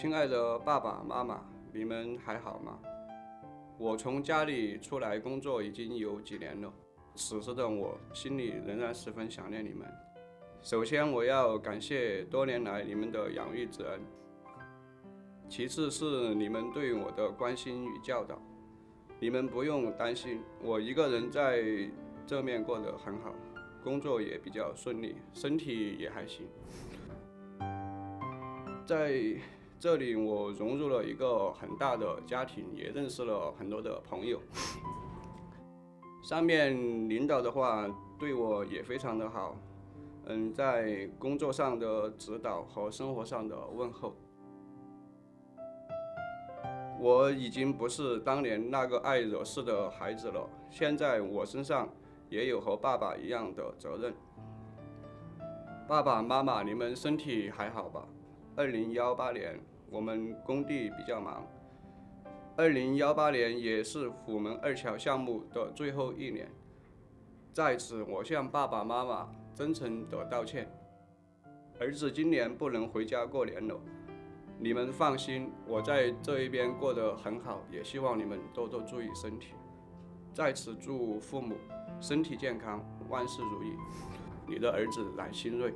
亲爱的爸爸妈妈，你们还好吗？我从家里出来工作已经有几年了，此时的我心里仍然十分想念你们。首先，我要感谢多年来你们的养育之恩；其次是你们对我的关心与教导。你们不用担心，我一个人在这面过得很好，工作也比较顺利，身体也还行。在这里，我融入了一个很大的家庭，也认识了很多的朋友。上面领导的话对我也非常的好，嗯，在工作上的指导和生活上的问候。我已经不是当年那个爱惹事的孩子了，现在我身上也有和爸爸一样的责任。爸爸妈妈，你们身体还好吧？二零幺八年我们工地比较忙，二零幺八年也是虎门二桥项目的最后一年，在此我向爸爸妈妈真诚的道歉，儿子今年不能回家过年了。你们放心，我在这一边过得很好，也希望你们多多注意身体。在此祝父母身体健康，万事如意。你的儿子冉新瑞。